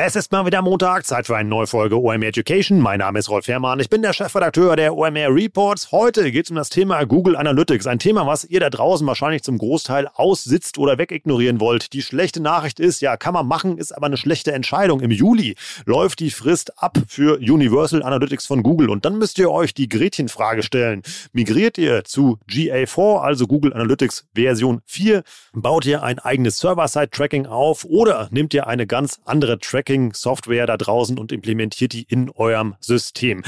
Es ist mal wieder Montag, Zeit für eine neue Folge OMR Education. Mein Name ist Rolf Herrmann, ich bin der Chefredakteur der OMR Reports. Heute geht es um das Thema Google Analytics, ein Thema, was ihr da draußen wahrscheinlich zum Großteil aussitzt oder wegignorieren wollt. Die schlechte Nachricht ist, ja, kann man machen, ist aber eine schlechte Entscheidung. Im Juli läuft die Frist ab für Universal Analytics von Google und dann müsst ihr euch die Gretchenfrage stellen. Migriert ihr zu GA4, also Google Analytics Version 4? Baut ihr ein eigenes Server-Side-Tracking auf oder nehmt ihr eine ganz andere Tracking Tracking-Software da draußen und implementiert die in eurem System.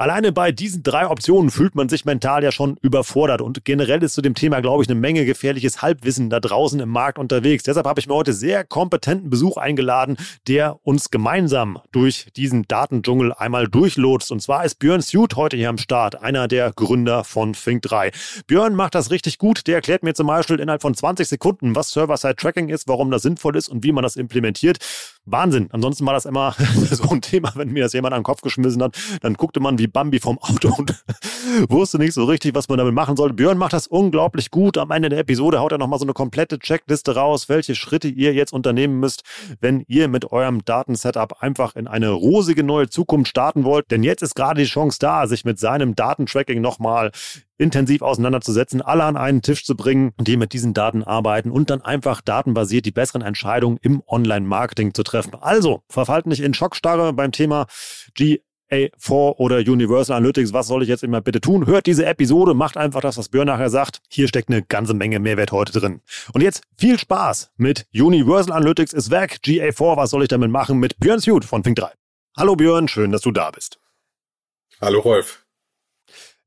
Alleine bei diesen drei Optionen fühlt man sich mental ja schon überfordert und generell ist zu dem Thema, glaube ich, eine Menge gefährliches Halbwissen da draußen im Markt unterwegs. Deshalb habe ich mir heute sehr kompetenten Besuch eingeladen, der uns gemeinsam durch diesen Datendschungel einmal durchlotst. Und zwar ist Björn Suit heute hier am Start, einer der Gründer von Think3. Björn macht das richtig gut. Der erklärt mir zum Beispiel innerhalb von 20 Sekunden, was Server-Side-Tracking ist, warum das sinnvoll ist und wie man das implementiert. Wahnsinn. Ansonsten war das immer so ein Thema, wenn mir das jemand an den Kopf geschmissen hat, dann guckte man wie Bambi vom Auto und wusste nicht so richtig, was man damit machen sollte. Björn macht das unglaublich gut. Am Ende der Episode haut er nochmal so eine komplette Checkliste raus, welche Schritte ihr jetzt unternehmen müsst, wenn ihr mit eurem Datensetup einfach in eine rosige neue Zukunft starten wollt. Denn jetzt ist gerade die Chance da, sich mit seinem Datentracking nochmal intensiv auseinanderzusetzen, alle an einen Tisch zu bringen, die mit diesen Daten arbeiten und dann einfach datenbasiert die besseren Entscheidungen im Online-Marketing zu treffen. Also, verfallt nicht in Schockstarre beim Thema G A4 oder Universal Analytics, was soll ich jetzt immer bitte tun? Hört diese Episode, macht einfach das, was Björn nachher sagt. Hier steckt eine ganze Menge Mehrwert heute drin. Und jetzt viel Spaß mit Universal Analytics ist weg. GA4, was soll ich damit machen? Mit Björn Suit von Fink3. Hallo Björn, schön, dass du da bist. Hallo Rolf.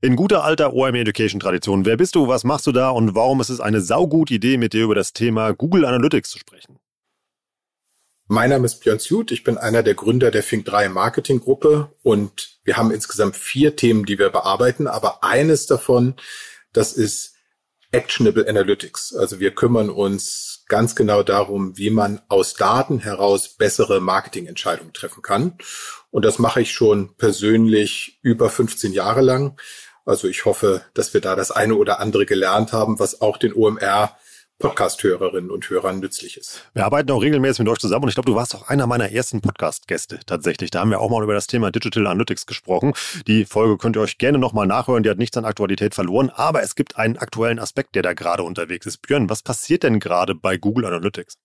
In guter alter OMR Education Tradition, wer bist du, was machst du da und warum ist es eine saugute Idee, mit dir über das Thema Google Analytics zu sprechen? Mein Name ist Björn Suit, ich bin einer der Gründer der Think3 Marketing Gruppe und wir haben insgesamt vier Themen, die wir bearbeiten, aber eines davon, das ist Actionable Analytics. Also wir kümmern uns ganz genau darum, wie man aus Daten heraus bessere Marketingentscheidungen treffen kann. Und das mache ich schon persönlich über 15 Jahre lang. Also ich hoffe, dass wir da das eine oder andere gelernt haben, was auch den OMR Podcast-Hörerinnen und Hörern nützlich ist. Wir arbeiten auch regelmäßig mit euch zusammen und ich glaube, du warst auch einer meiner ersten Podcast-Gäste tatsächlich. Da haben wir auch mal über das Thema Digital Analytics gesprochen. Die Folge könnt ihr euch gerne nochmal nachhören, die hat nichts an Aktualität verloren, aber es gibt einen aktuellen Aspekt, der da gerade unterwegs ist. Björn, was passiert denn gerade bei Google Analytics?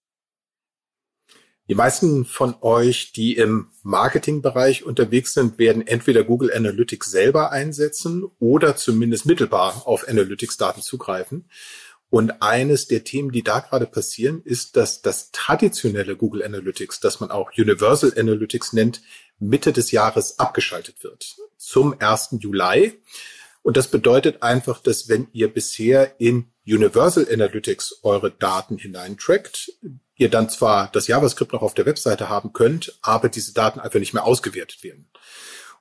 Die meisten von euch, die im Marketingbereich unterwegs sind, werden entweder Google Analytics selber einsetzen oder zumindest mittelbar auf Analytics-Daten zugreifen. Und eines der Themen, die da gerade passieren, ist, dass das traditionelle Google Analytics, das man auch Universal Analytics nennt, Mitte des Jahres abgeschaltet wird. Zum 1. Juli. Und das bedeutet einfach, dass wenn ihr bisher in Universal Analytics eure Daten hineintrackt, ihr dann zwar das JavaScript noch auf der Webseite haben könnt, aber diese Daten einfach nicht mehr ausgewertet werden.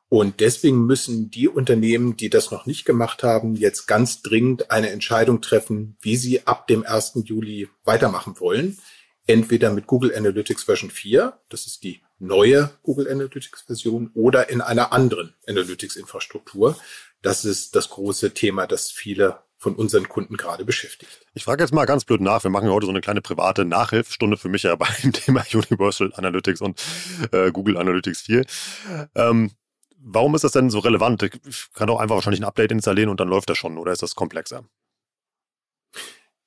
Und deswegen müssen die Unternehmen, die das noch nicht gemacht haben, jetzt ganz dringend eine Entscheidung treffen, wie sie ab dem 1. Juli weitermachen wollen. Entweder mit Google Analytics Version 4, das ist die neue Google Analytics Version, oder in einer anderen Analytics Infrastruktur. Das ist das große Thema, das viele von unseren Kunden gerade beschäftigt. Ich frage jetzt mal ganz blöd nach. Wir machen heute so eine kleine private Nachhilfstunde für mich ja beim Thema Universal Analytics und äh, Google Analytics 4. Ähm, warum ist das denn so relevant? Ich kann doch einfach wahrscheinlich ein Update installieren und dann läuft das schon, oder ist das komplexer?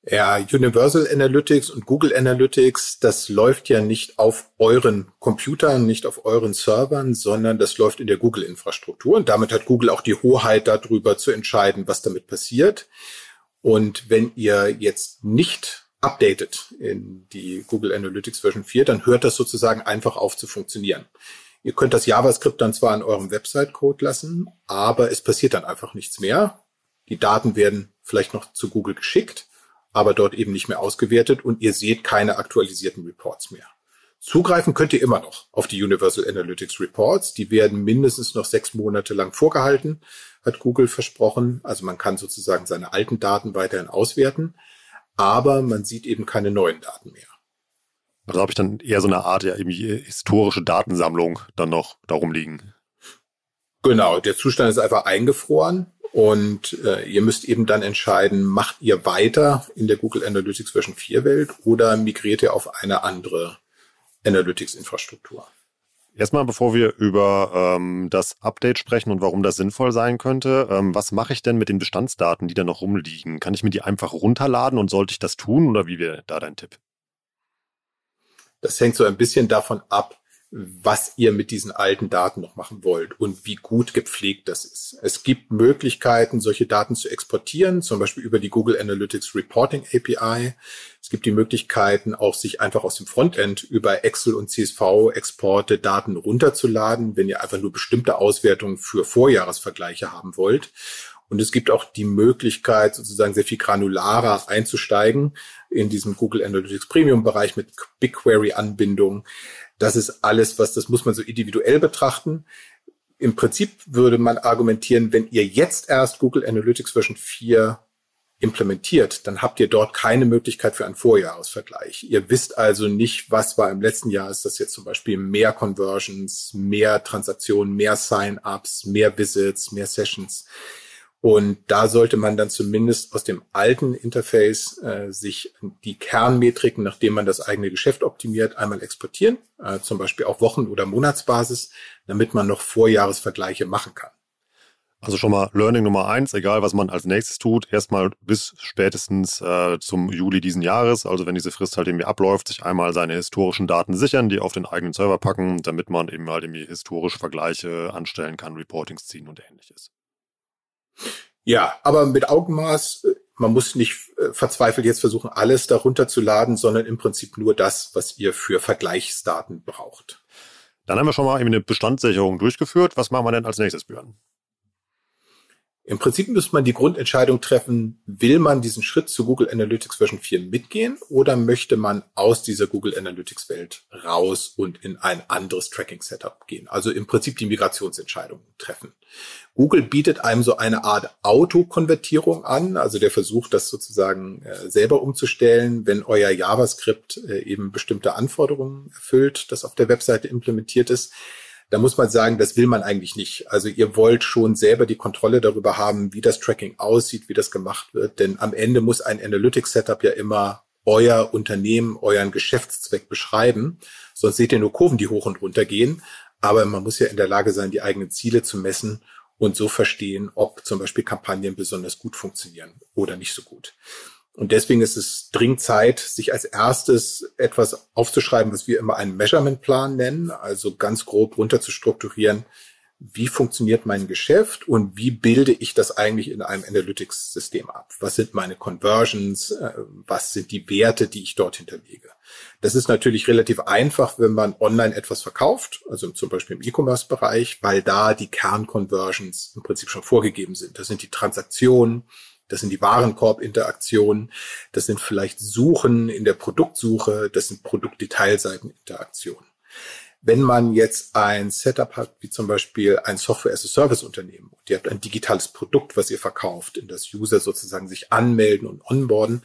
Ja, Universal Analytics und Google Analytics, das läuft ja nicht auf euren Computern, nicht auf euren Servern, sondern das läuft in der Google-Infrastruktur. Und damit hat Google auch die Hoheit darüber zu entscheiden, was damit passiert. Und wenn ihr jetzt nicht updatet in die Google Analytics Version 4, dann hört das sozusagen einfach auf zu funktionieren. Ihr könnt das JavaScript dann zwar in eurem Website-Code lassen, aber es passiert dann einfach nichts mehr. Die Daten werden vielleicht noch zu Google geschickt, aber dort eben nicht mehr ausgewertet und ihr seht keine aktualisierten Reports mehr. Zugreifen könnt ihr immer noch auf die Universal Analytics Reports. Die werden mindestens noch sechs Monate lang vorgehalten, hat Google versprochen. Also man kann sozusagen seine alten Daten weiterhin auswerten, aber man sieht eben keine neuen Daten mehr. Also habe ich dann eher so eine Art, ja, irgendwie historische Datensammlung dann noch darum liegen. Genau, der Zustand ist einfach eingefroren und äh, ihr müsst eben dann entscheiden, macht ihr weiter in der Google Analytics Version 4 Welt oder migriert ihr auf eine andere Analytics-Infrastruktur? Erstmal, bevor wir über ähm, das Update sprechen und warum das sinnvoll sein könnte, ähm, was mache ich denn mit den Bestandsdaten, die da noch rumliegen? Kann ich mir die einfach runterladen und sollte ich das tun oder wie wäre da dein Tipp? Das hängt so ein bisschen davon ab, was ihr mit diesen alten Daten noch machen wollt und wie gut gepflegt das ist. Es gibt Möglichkeiten, solche Daten zu exportieren, zum Beispiel über die Google Analytics Reporting API. Es gibt die Möglichkeiten, auch sich einfach aus dem Frontend über Excel und CSV-Exporte Daten runterzuladen, wenn ihr einfach nur bestimmte Auswertungen für Vorjahresvergleiche haben wollt. Und es gibt auch die Möglichkeit, sozusagen sehr viel granularer einzusteigen in diesem Google Analytics Premium Bereich mit BigQuery-Anbindung. Das ist alles, was, das muss man so individuell betrachten. Im Prinzip würde man argumentieren, wenn ihr jetzt erst Google Analytics Version 4 implementiert, dann habt ihr dort keine Möglichkeit für einen Vorjahresvergleich. Ihr wisst also nicht, was war im letzten Jahr. Ist das jetzt zum Beispiel mehr Conversions, mehr Transaktionen, mehr Sign-ups, mehr Visits, mehr Sessions? Und da sollte man dann zumindest aus dem alten Interface äh, sich die Kernmetriken, nachdem man das eigene Geschäft optimiert, einmal exportieren, äh, zum Beispiel auf Wochen- oder Monatsbasis, damit man noch Vorjahresvergleiche machen kann. Also schon mal Learning Nummer eins, egal was man als nächstes tut, erstmal bis spätestens äh, zum Juli diesen Jahres, also wenn diese Frist halt irgendwie abläuft, sich einmal seine historischen Daten sichern, die auf den eigenen Server packen, damit man eben halt irgendwie historisch Vergleiche anstellen kann, Reportings ziehen und ähnliches. Ja, aber mit Augenmaß, man muss nicht äh, verzweifelt jetzt versuchen, alles darunter zu laden, sondern im Prinzip nur das, was ihr für Vergleichsdaten braucht. Dann haben wir schon mal eben eine Bestandssicherung durchgeführt. Was machen wir denn als nächstes, Björn? Im Prinzip müsste man die Grundentscheidung treffen, will man diesen Schritt zu Google Analytics Version 4 mitgehen oder möchte man aus dieser Google Analytics Welt raus und in ein anderes Tracking Setup gehen? Also im Prinzip die Migrationsentscheidung treffen. Google bietet einem so eine Art Autokonvertierung an, also der versucht das sozusagen äh, selber umzustellen, wenn euer JavaScript äh, eben bestimmte Anforderungen erfüllt, das auf der Webseite implementiert ist da muss man sagen, das will man eigentlich nicht. Also ihr wollt schon selber die Kontrolle darüber haben, wie das Tracking aussieht, wie das gemacht wird. Denn am Ende muss ein Analytics-Setup ja immer euer Unternehmen, euren Geschäftszweck beschreiben. Sonst seht ihr nur Kurven, die hoch und runter gehen. Aber man muss ja in der Lage sein, die eigenen Ziele zu messen und so verstehen, ob zum Beispiel Kampagnen besonders gut funktionieren oder nicht so gut. Und deswegen ist es dringend Zeit, sich als erstes etwas aufzuschreiben, was wir immer einen Measurement-Plan nennen, also ganz grob runter zu strukturieren, wie funktioniert mein Geschäft und wie bilde ich das eigentlich in einem Analytics-System ab? Was sind meine Conversions? Äh, was sind die Werte, die ich dort hinterlege? Das ist natürlich relativ einfach, wenn man online etwas verkauft, also zum Beispiel im E-Commerce-Bereich, weil da die Kern-Conversions im Prinzip schon vorgegeben sind. Das sind die Transaktionen, das sind die Warenkorb-Interaktionen, das sind vielleicht Suchen in der Produktsuche, das sind Produktdetailseiten-Interaktionen. Wenn man jetzt ein Setup hat, wie zum Beispiel ein Software-as-a-Service-Unternehmen, und ihr habt ein digitales Produkt, was ihr verkauft, in das User sozusagen sich anmelden und onboarden,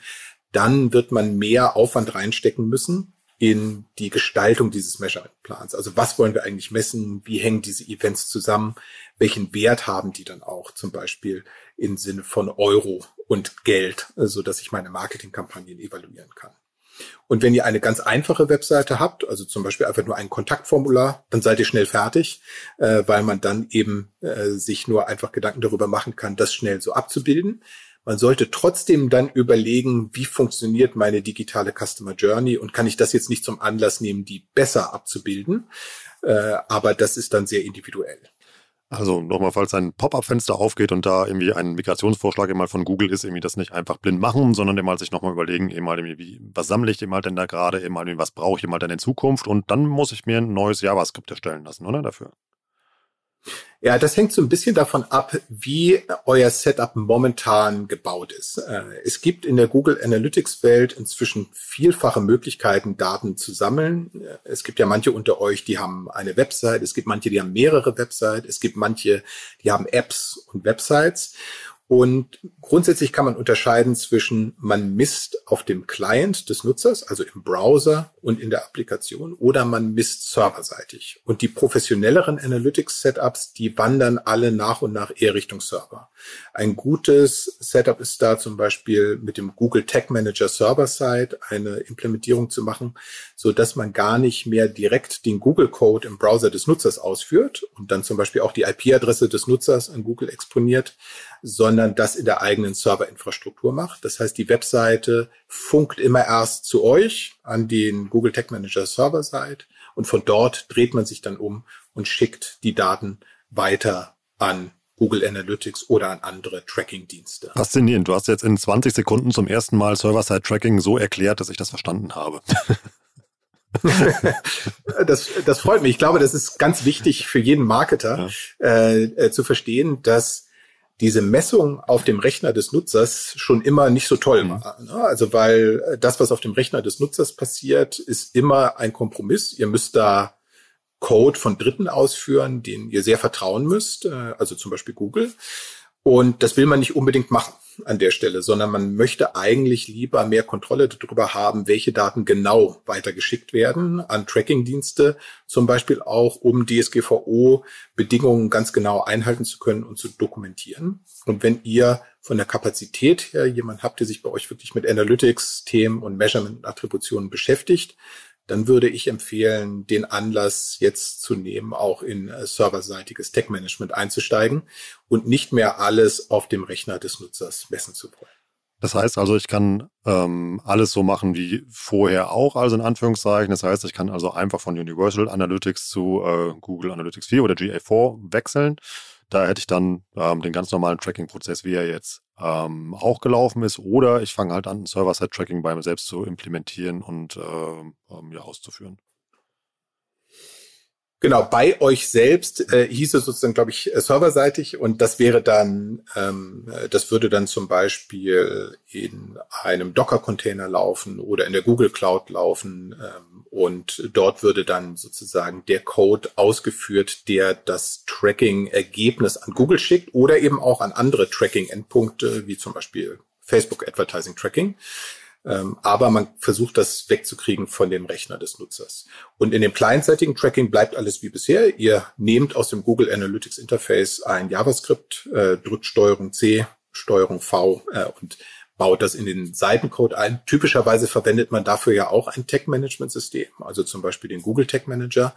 dann wird man mehr Aufwand reinstecken müssen, in die Gestaltung dieses Measurement-Plans. Also was wollen wir eigentlich messen? Wie hängen diese Events zusammen? Welchen Wert haben die dann auch zum Beispiel im Sinne von Euro und Geld, so dass ich meine Marketingkampagnen evaluieren kann? Und wenn ihr eine ganz einfache Webseite habt, also zum Beispiel einfach nur ein Kontaktformular, dann seid ihr schnell fertig, äh, weil man dann eben äh, sich nur einfach Gedanken darüber machen kann, das schnell so abzubilden. Man sollte trotzdem dann überlegen, wie funktioniert meine digitale Customer Journey und kann ich das jetzt nicht zum Anlass nehmen, die besser abzubilden. Äh, aber das ist dann sehr individuell. Also nochmal, falls ein Pop-up-Fenster aufgeht und da irgendwie ein Migrationsvorschlag mal von Google ist, irgendwie das nicht einfach blind machen, sondern mal sich nochmal überlegen, eben mal irgendwie, was sammle ich eben mal denn da gerade, mal, was brauche ich eben mal denn in Zukunft und dann muss ich mir ein neues JavaScript erstellen lassen, oder dafür? Ja, das hängt so ein bisschen davon ab, wie euer Setup momentan gebaut ist. Äh, es gibt in der Google Analytics Welt inzwischen vielfache Möglichkeiten, Daten zu sammeln. Es gibt ja manche unter euch, die haben eine Website. Es gibt manche, die haben mehrere Websites. Es gibt manche, die haben Apps und Websites. Und grundsätzlich kann man unterscheiden zwischen, man misst auf dem Client des Nutzers, also im Browser und in der Applikation, oder man misst serverseitig. Und die professionelleren Analytics-Setups, die wandern alle nach und nach eher Richtung Server. Ein gutes Setup ist da zum Beispiel mit dem Google Tag Manager Server-Side eine Implementierung zu machen, so dass man gar nicht mehr direkt den Google-Code im Browser des Nutzers ausführt und dann zum Beispiel auch die IP-Adresse des Nutzers an Google exponiert, sondern das in der eigenen Serverinfrastruktur macht. Das heißt, die Webseite funkt immer erst zu euch an den Google Tag Manager Server Site und von dort dreht man sich dann um und schickt die Daten weiter an Google Analytics oder an andere Tracking-Dienste. Faszinierend. Du hast jetzt in 20 Sekunden zum ersten Mal Server-Side-Tracking so erklärt, dass ich das verstanden habe. das, das freut mich. Ich glaube, das ist ganz wichtig für jeden Marketer ja. äh, äh, zu verstehen, dass diese Messung auf dem Rechner des Nutzers schon immer nicht so toll mhm. war. Ne? Also weil äh, das, was auf dem Rechner des Nutzers passiert, ist immer ein Kompromiss. Ihr müsst da Code von Dritten ausführen, den ihr sehr vertrauen müsst, äh, also zum Beispiel Google. Und das will man nicht unbedingt machen an der Stelle, sondern man möchte eigentlich lieber mehr Kontrolle darüber haben, welche Daten genau weitergeschickt werden an Tracking-Dienste, zum Beispiel auch, um DSGVO-Bedingungen ganz genau einhalten zu können und zu dokumentieren. Und wenn ihr von der Kapazität her jemand habt, der sich bei euch wirklich mit Analytics-Themen und Measurement-Attributionen beschäftigt, dann würde ich empfehlen, den Anlass jetzt zu nehmen, auch in äh, serverseitiges Tech-Management einzusteigen und nicht mehr alles auf dem Rechner des Nutzers messen zu wollen. Das heißt also, ich kann ähm, alles so machen wie vorher auch, also in Anführungszeichen. Das heißt, ich kann also einfach von Universal Analytics zu äh, Google Analytics 4 oder GA4 wechseln. Da hätte ich dann ähm, den ganz normalen Tracking-Prozess, wie er jetzt ähm, auch gelaufen ist. Oder ich fange halt an, Server-Side-Tracking bei mir selbst zu implementieren und äh, ähm, ja, auszuführen. Genau, bei euch selbst äh, hieß es sozusagen, glaube ich, äh, serverseitig und das wäre dann, ähm, äh, das würde dann zum Beispiel in einem Docker-Container laufen oder in der Google Cloud laufen ähm, und dort würde dann sozusagen der Code ausgeführt, der das Tracking-Ergebnis an Google schickt oder eben auch an andere Tracking-Endpunkte, wie zum Beispiel Facebook Advertising Tracking. Ähm, aber man versucht das wegzukriegen von dem Rechner des Nutzers. Und in dem clientseitigen Tracking bleibt alles wie bisher. Ihr nehmt aus dem Google Analytics Interface ein JavaScript, äh, drückt Steuerung C, Steuerung V äh, und baut das in den Seitencode ein. Typischerweise verwendet man dafür ja auch ein Tech-Management-System, also zum Beispiel den Google Tech Manager.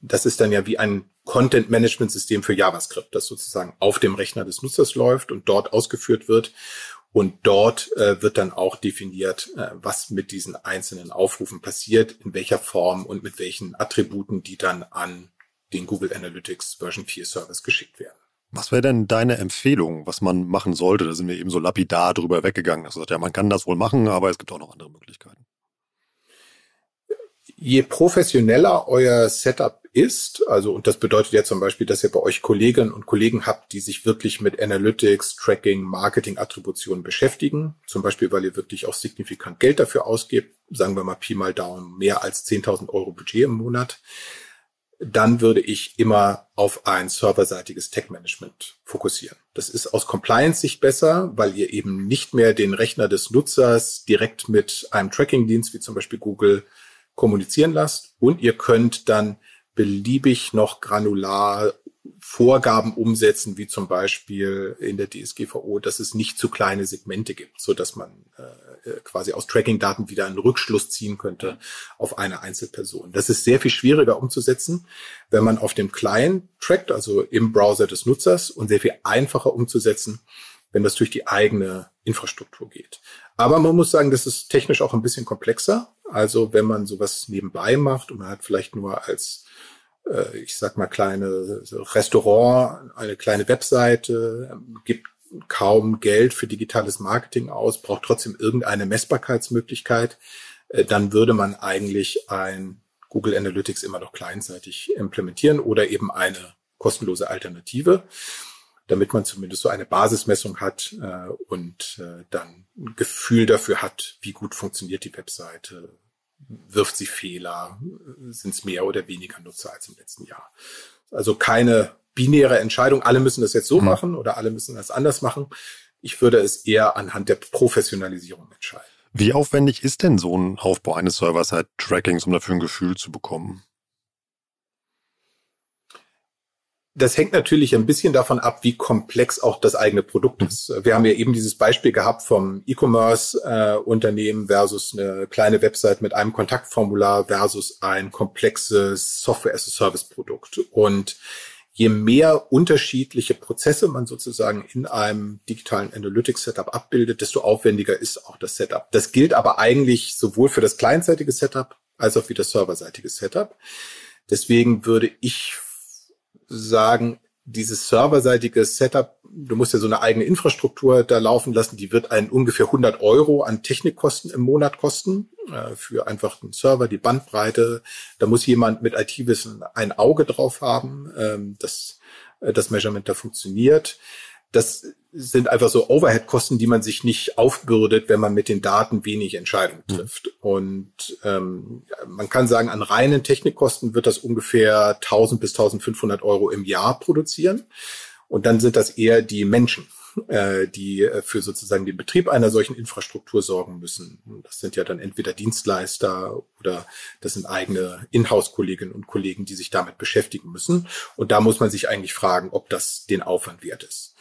Das ist dann ja wie ein Content-Management-System für JavaScript, das sozusagen auf dem Rechner des Nutzers läuft und dort ausgeführt wird. Und dort äh, wird dann auch definiert, äh, was mit diesen einzelnen Aufrufen passiert, in welcher Form und mit welchen Attributen die dann an den Google Analytics Version 4 Service geschickt werden. Was wäre denn deine Empfehlung, was man machen sollte? Da sind wir eben so lapidar drüber weggegangen. Also ja, man kann das wohl machen, aber es gibt auch noch andere Möglichkeiten. Je professioneller euer Setup ist. Also, und das bedeutet ja zum Beispiel, dass ihr bei euch Kolleginnen und Kollegen habt, die sich wirklich mit Analytics, Tracking, Marketing, Attributionen beschäftigen. Zum Beispiel, weil ihr wirklich auch signifikant Geld dafür ausgebt. Sagen wir mal Pi mal Daumen, mehr als 10.000 Euro Budget im Monat. Dann würde ich immer auf ein serverseitiges Tech-Management fokussieren. Das ist aus Compliance-Sicht besser, weil ihr eben nicht mehr den Rechner des Nutzers direkt mit einem Tracking-Dienst wie zum Beispiel Google kommunizieren lasst und ihr könnt dann beliebig noch granular Vorgaben umsetzen, wie zum Beispiel in der DSGVO, dass es nicht zu kleine Segmente gibt, so dass man äh, quasi aus Tracking-Daten wieder einen Rückschluss ziehen könnte auf eine Einzelperson. Das ist sehr viel schwieriger umzusetzen, wenn man auf dem Client trackt, also im Browser des Nutzers, und sehr viel einfacher umzusetzen, wenn das durch die eigene Infrastruktur geht. Aber man muss sagen, das ist technisch auch ein bisschen komplexer. Also wenn man sowas nebenbei macht und man hat vielleicht nur als äh, ich sag mal, kleine Restaurant, eine kleine Webseite, gibt kaum Geld für digitales Marketing aus, braucht trotzdem irgendeine Messbarkeitsmöglichkeit, äh, dann würde man eigentlich ein Google Analytics immer noch kleinseitig implementieren oder eben eine kostenlose Alternative, damit man zumindest so eine Basismessung hat äh, und äh, dann ein Gefühl dafür hat, wie gut funktioniert die Webseite, wirft sie Fehler, sind es mehr oder weniger Nutzer als im letzten Jahr. Also keine binäre Entscheidung, alle müssen das jetzt so mhm. machen oder alle müssen das anders machen. Ich würde es eher anhand der Professionalisierung entscheiden. Wie aufwendig ist denn so ein Aufbau eines Server-Side-Trackings, um dafür ein Gefühl zu bekommen? Das hängt natürlich ein bisschen davon ab, wie komplex auch das eigene Produkt ist. Wir haben ja eben dieses Beispiel gehabt vom E-Commerce-Unternehmen äh, versus eine kleine Website mit einem Kontaktformular versus ein komplexes Software-as-a-Service-Produkt. Und je mehr unterschiedliche Prozesse man sozusagen in einem digitalen Analytics-Setup abbildet, desto aufwendiger ist auch das Setup. Das gilt aber eigentlich sowohl für das kleinseitige Setup als auch für das serverseitige Setup. Deswegen würde ich sagen, dieses serverseitige Setup, du musst ja so eine eigene Infrastruktur da laufen lassen, die wird einen ungefähr 100 Euro an Technikkosten im Monat kosten äh, für einfach den Server, die Bandbreite. Da muss jemand mit IT-Wissen ein Auge drauf haben, ähm, dass äh, das Measurement da funktioniert. Das sind einfach so Overhead-Kosten, die man sich nicht aufbürdet, wenn man mit den Daten wenig Entscheidungen mhm. trifft. Mhm. Und ähm, man kann sagen, an reinen Technikkosten wird das ungefähr 1000 bis 1500 Euro im Jahr produzieren. Und dann sind das eher die Menschen, äh, die äh, für sozusagen den Betrieb einer solchen Infrastruktur sorgen müssen. Das sind ja dann entweder Dienstleister oder das sind eigene Inhouse-Kolleginnen und Kollegen, die sich damit beschäftigen müssen. Und da muss man sich eigentlich fragen, ob das den Aufwand wert ist.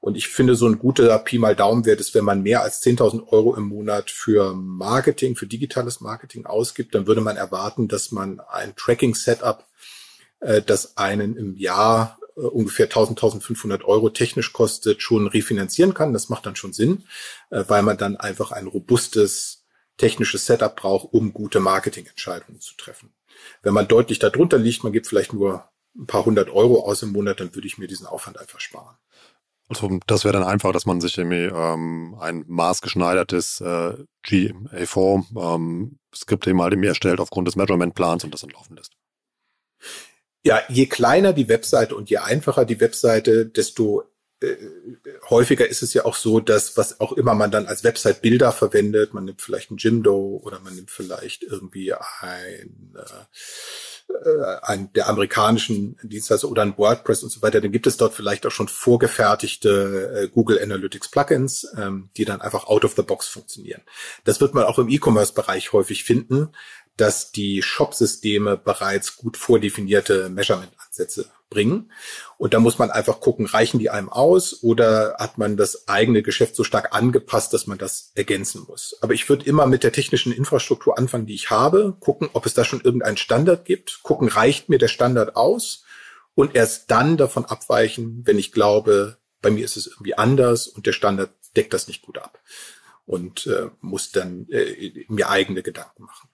Und ich finde, so ein guter Pi mal Daumenwert ist, wenn man mehr als 10.000 Euro im Monat für Marketing, für digitales Marketing ausgibt, dann würde man erwarten, dass man ein Tracking-Setup, äh, das einen im Jahr äh, ungefähr 1000, 1500 Euro technisch kostet, schon refinanzieren kann. Das macht dann schon Sinn, äh, weil man dann einfach ein robustes technisches Setup braucht, um gute Marketingentscheidungen zu treffen. Wenn man deutlich darunter liegt, man gibt vielleicht nur ein paar hundert Euro aus im Monat, dann würde ich mir diesen Aufwand einfach sparen. Also das wäre dann einfach, dass man sich irgendwie ähm, ein maßgeschneidertes äh, GA4 ähm, eben halt irgendwie erstellt aufgrund des Measurement-Plans und das dann laufen lässt. Ja, je kleiner die Webseite und je einfacher die Webseite, desto äh, häufiger ist es ja auch so, dass was auch immer man dann als Website-Bilder verwendet, man nimmt vielleicht ein Jimdo oder man nimmt vielleicht irgendwie ein, äh, ein der amerikanischen Dienstleister oder ein WordPress und so weiter, dann gibt es dort vielleicht auch schon vorgefertigte äh, Google Analytics Plugins, ähm, die dann einfach out of the box funktionieren. Das wird man auch im E-Commerce-Bereich häufig finden, dass die Shop-Systeme bereits gut vordefinierte Measurement-Ansätze bringen. Und da muss man einfach gucken, reichen die einem aus oder hat man das eigene Geschäft so stark angepasst, dass man das ergänzen muss. Aber ich würde immer mit der technischen Infrastruktur anfangen, die ich habe, gucken, ob es da schon irgendeinen Standard gibt, gucken, reicht mir der Standard aus und erst dann davon abweichen, wenn ich glaube, bei mir ist es irgendwie anders und der Standard deckt das nicht gut ab und äh, muss dann äh, mir eigene Gedanken machen.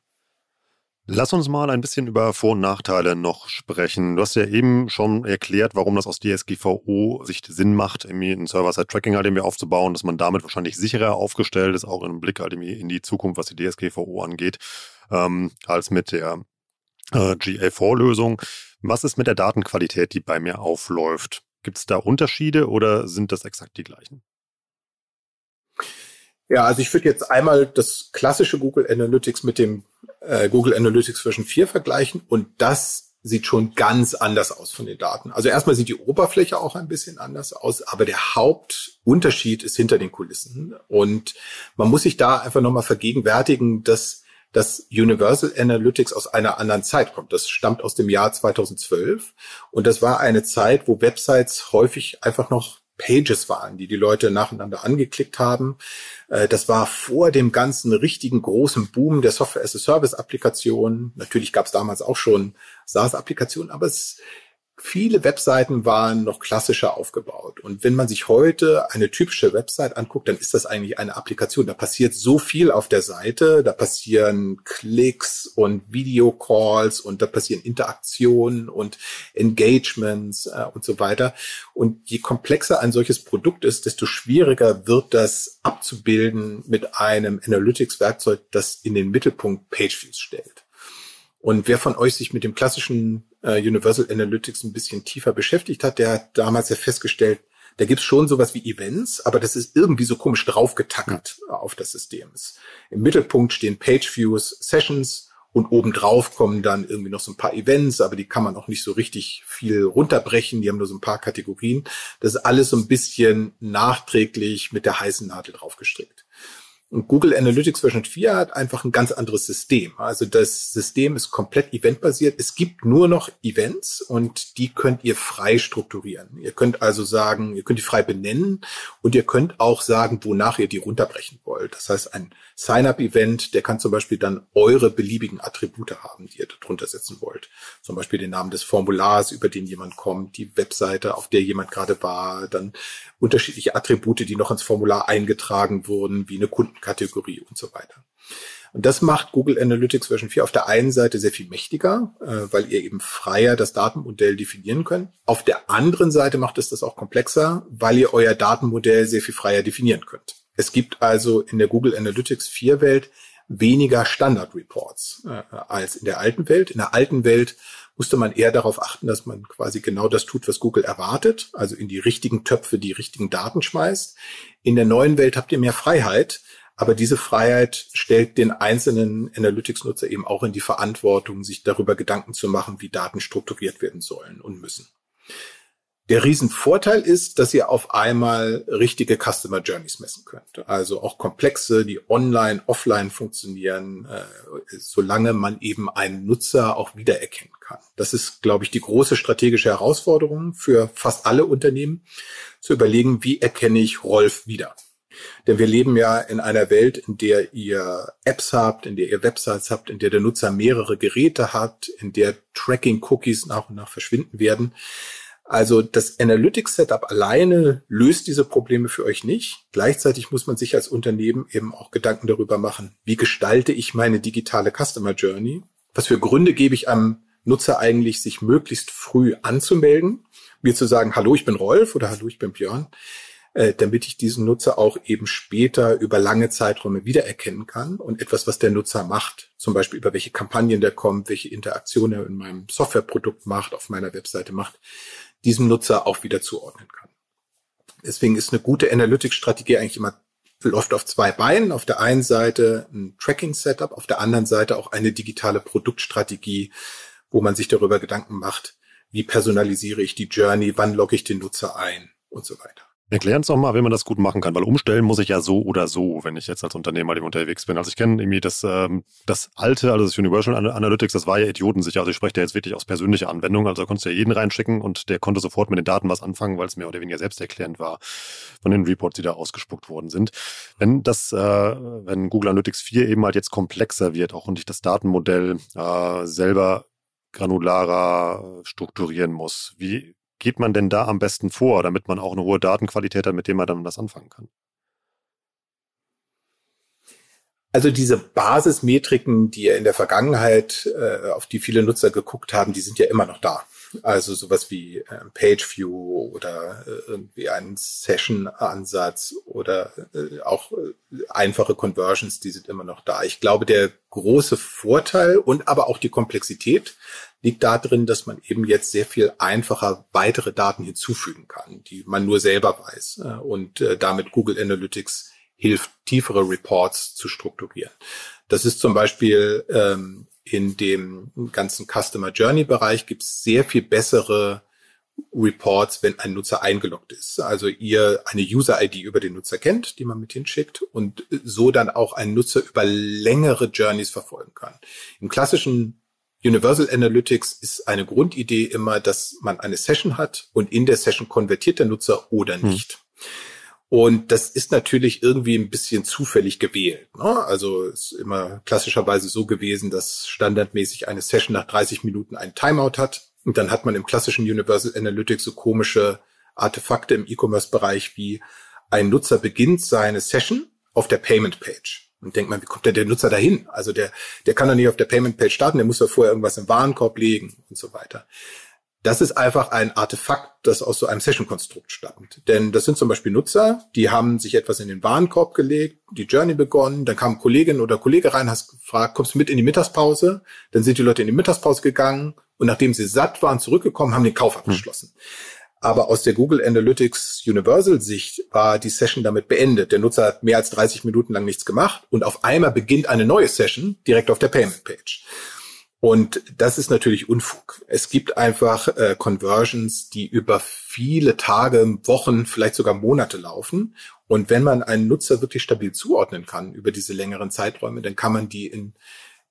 Lass uns mal ein bisschen über Vor- und Nachteile noch sprechen. Du hast ja eben schon erklärt, warum das aus DSGVO-Sicht Sinn macht, irgendwie ein Server-Side-Tracking halt irgendwie aufzubauen, dass man damit wahrscheinlich sicherer aufgestellt ist, auch im Blick halt irgendwie in die Zukunft, was die DSGVO angeht, ähm, als mit der äh, GA4-Lösung. Was ist mit der Datenqualität, die bei mir aufläuft? Gibt es da Unterschiede oder sind das exakt die gleichen? Ja, also ich würde jetzt einmal das klassische Google Analytics mit dem äh, Google Analytics Version 4 vergleichen und das sieht schon ganz anders aus von den Daten. Also erstmal sieht die Oberfläche auch ein bisschen anders aus, aber der Hauptunterschied ist hinter den Kulissen. Und man muss sich da einfach nochmal vergegenwärtigen, dass das Universal Analytics aus einer anderen Zeit kommt. Das stammt aus dem Jahr 2012. Und das war eine Zeit, wo Websites häufig einfach noch Pages waren, die die Leute nacheinander angeklickt haben. Äh, das war vor dem ganzen richtigen großen Boom der Software-as-a-Service-Applikationen. Natürlich gab es damals auch schon SaaS-Applikationen, aber es viele Webseiten waren noch klassischer aufgebaut. Und wenn man sich heute eine typische Website anguckt, dann ist das eigentlich eine Applikation. Da passiert so viel auf der Seite. Da passieren Klicks und Videocalls und da passieren Interaktionen und Engagements äh, und so weiter. Und je komplexer ein solches Produkt ist, desto schwieriger wird das abzubilden mit einem Analytics-Werkzeug, das in den Mittelpunkt Pageviews stellt. Und wer von euch sich mit dem klassischen äh, Universal Analytics ein bisschen tiefer beschäftigt hat, der hat damals ja festgestellt, da gibt's schon sowas wie Events, aber das ist irgendwie so komisch draufgetackert auf das System. Im Mittelpunkt stehen Page Views, Sessions Und obendrauf kommen dann irgendwie noch so ein paar Events, aber die kann man auch nicht so richtig viel runterbrechen. Die haben nur so ein paar Kategorien. Das ist alles so ein bisschen nachträglich mit der heißen Nadel draufgestrickt. Google Analytics Version 4 hat einfach ein ganz anderes System. Also das System ist komplett eventbasiert. Es gibt nur noch Events und die könnt ihr frei strukturieren. Ihr könnt also sagen, ihr könnt die frei benennen und ihr könnt auch sagen, wonach ihr die runterbrechen wollt. Das heißt, ein Sign-up-Event, der kann zum Beispiel dann eure beliebigen Attribute haben, die ihr darunter setzen wollt. Zum Beispiel den Namen des Formulars, über den jemand kommt, die Webseite, auf der jemand gerade war, dann unterschiedliche Attribute, die noch ins Formular eingetragen wurden, wie eine Kundenkategorie und so weiter. Und das macht Google Analytics Version 4 auf der einen Seite sehr viel mächtiger, äh, weil ihr eben freier das Datenmodell definieren könnt. Auf der anderen Seite macht es das auch komplexer, weil ihr euer Datenmodell sehr viel freier definieren könnt. Es gibt also in der Google Analytics 4 Welt weniger Standard Reports äh, als in der alten Welt. In der alten Welt musste man eher darauf achten, dass man quasi genau das tut, was Google erwartet, also in die richtigen Töpfe die richtigen Daten schmeißt. In der neuen Welt habt ihr mehr Freiheit, aber diese Freiheit stellt den einzelnen Analytics-Nutzer eben auch in die Verantwortung, sich darüber Gedanken zu machen, wie Daten strukturiert werden sollen und müssen. Der Riesenvorteil ist, dass ihr auf einmal richtige Customer Journeys messen könnt. Also auch komplexe, die online, offline funktionieren, äh, solange man eben einen Nutzer auch wiedererkennen kann. Das ist, glaube ich, die große strategische Herausforderung für fast alle Unternehmen, zu überlegen, wie erkenne ich Rolf wieder. Denn wir leben ja in einer Welt, in der ihr Apps habt, in der ihr Websites habt, in der der Nutzer mehrere Geräte hat, in der Tracking-Cookies nach und nach verschwinden werden. Also das Analytics-Setup alleine löst diese Probleme für euch nicht. Gleichzeitig muss man sich als Unternehmen eben auch Gedanken darüber machen, wie gestalte ich meine digitale Customer Journey? Was für Gründe gebe ich am Nutzer eigentlich, sich möglichst früh anzumelden? Mir zu sagen, hallo, ich bin Rolf oder hallo, ich bin Björn, äh, damit ich diesen Nutzer auch eben später über lange Zeiträume wiedererkennen kann und etwas, was der Nutzer macht, zum Beispiel über welche Kampagnen der kommt, welche Interaktion er in meinem Softwareprodukt macht, auf meiner Webseite macht, diesem Nutzer auch wieder zuordnen kann. Deswegen ist eine gute Analytics-Strategie eigentlich immer läuft auf zwei Beinen. Auf der einen Seite ein Tracking-Setup, auf der anderen Seite auch eine digitale Produktstrategie, wo man sich darüber Gedanken macht, wie personalisiere ich die Journey, wann logge ich den Nutzer ein und so weiter. Erklären uns doch mal, wie man das gut machen kann, weil umstellen muss ich ja so oder so, wenn ich jetzt als Unternehmer unterwegs bin. Also ich kenne irgendwie das, ähm, das alte, also das Universal Analytics, das war ja idiotensicher. Also ich spreche da jetzt wirklich aus persönlicher Anwendung. Also da konntest du ja jeden reinschicken und der konnte sofort mit den Daten was anfangen, weil es mehr oder weniger selbsterklärend war von den Reports, die da ausgespuckt worden sind. Wenn das, äh, wenn Google Analytics 4 eben halt jetzt komplexer wird, auch und ich das Datenmodell äh, selber granularer strukturieren muss, wie geht man denn da am besten vor, damit man auch eine hohe Datenqualität hat, mit dem man dann das anfangen kann? Also diese Basismetriken, die in der Vergangenheit, äh, auf die viele Nutzer geguckt haben, die sind ja immer noch da. Also sowas wie äh, Page View oder äh, irgendwie ein Session-Ansatz oder äh, auch äh, einfache Conversions, die sind immer noch da. Ich glaube, der große Vorteil und aber auch die Komplexität liegt darin, dass man eben jetzt sehr viel einfacher weitere Daten hinzufügen kann, die man nur selber weiß und damit Google Analytics hilft, tiefere Reports zu strukturieren. Das ist zum Beispiel ähm, in dem ganzen Customer Journey Bereich gibt es sehr viel bessere Reports, wenn ein Nutzer eingeloggt ist. Also ihr eine User-ID über den Nutzer kennt, die man mit hinschickt und so dann auch ein Nutzer über längere Journeys verfolgen kann. Im klassischen Universal Analytics ist eine Grundidee immer, dass man eine Session hat und in der Session konvertiert der Nutzer oder hm. nicht. Hm. Und das ist natürlich irgendwie ein bisschen zufällig gewählt. Ne? Also ist immer klassischerweise so gewesen, dass standardmäßig eine Session nach 30 Minuten einen Timeout hat. Und dann hat man im klassischen Universal Analytics so komische Artefakte im E-Commerce-Bereich wie ein Nutzer beginnt seine Session auf der Payment Page. Und denkt man, wie kommt denn der Nutzer dahin? Also der, der kann doch nicht auf der Payment Page starten, der muss ja vorher irgendwas im Warenkorb legen und so weiter. Das ist einfach ein Artefakt, das aus so einem Session-Konstrukt stammt. Denn das sind zum Beispiel Nutzer, die haben sich etwas in den Warenkorb gelegt, die Journey begonnen, dann kam Kollegin oder Kollege rein, hast gefragt, kommst du mit in die Mittagspause? Dann sind die Leute in die Mittagspause gegangen und nachdem sie satt waren, zurückgekommen, haben den Kauf abgeschlossen. Hm. Aber aus der Google Analytics Universal Sicht war die Session damit beendet. Der Nutzer hat mehr als 30 Minuten lang nichts gemacht und auf einmal beginnt eine neue Session direkt auf der Payment Page. Und das ist natürlich Unfug. Es gibt einfach äh, Conversions, die über viele Tage, Wochen, vielleicht sogar Monate laufen. Und wenn man einen Nutzer wirklich stabil zuordnen kann über diese längeren Zeiträume, dann kann man die in